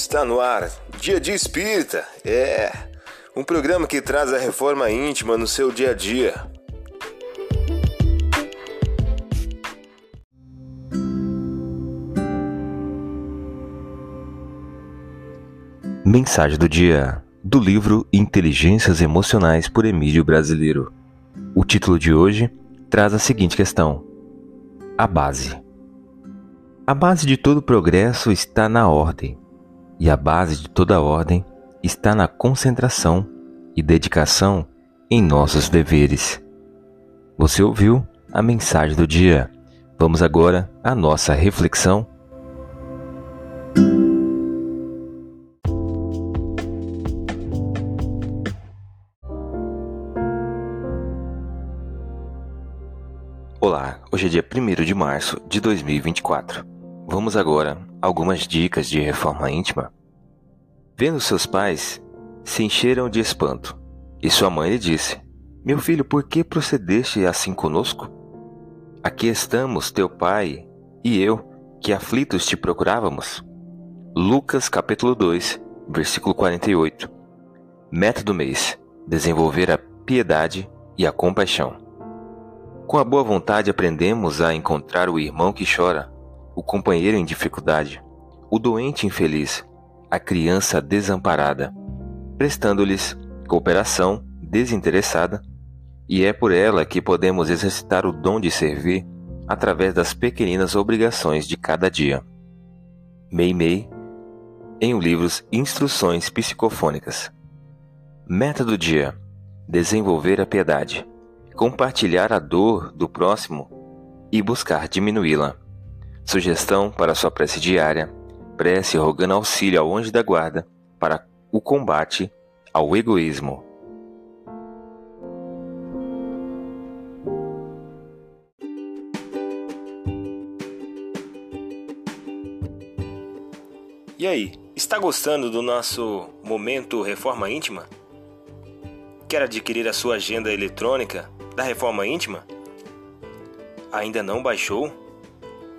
Está no ar, Dia de Espírita. É um programa que traz a reforma íntima no seu dia a dia. Mensagem do dia do livro Inteligências Emocionais por Emílio Brasileiro. O título de hoje traz a seguinte questão: A base. A base de todo progresso está na ordem e a base de toda ordem está na concentração e dedicação em nossos deveres. Você ouviu a mensagem do dia. Vamos agora à nossa reflexão. Olá, hoje é dia 1 de março de 2024. Vamos agora algumas dicas de reforma íntima. Vendo seus pais, se encheram de espanto, e sua mãe lhe disse: Meu filho, por que procedeste assim conosco? Aqui estamos, teu pai e eu, que aflitos te procurávamos. Lucas capítulo 2, versículo 48. Meta do mês: desenvolver a piedade e a compaixão. Com a boa vontade aprendemos a encontrar o irmão que chora o companheiro em dificuldade, o doente infeliz, a criança desamparada, prestando-lhes cooperação desinteressada, e é por ela que podemos exercitar o dom de servir através das pequeninas obrigações de cada dia. Mei Mei, em o livro Instruções Psicofônicas. Meta do dia: desenvolver a piedade, compartilhar a dor do próximo e buscar diminuí-la. Sugestão para sua prece diária: prece rogando auxílio ao anjo da guarda para o combate ao egoísmo. E aí, está gostando do nosso momento Reforma Íntima? Quer adquirir a sua agenda eletrônica da Reforma Íntima? Ainda não baixou?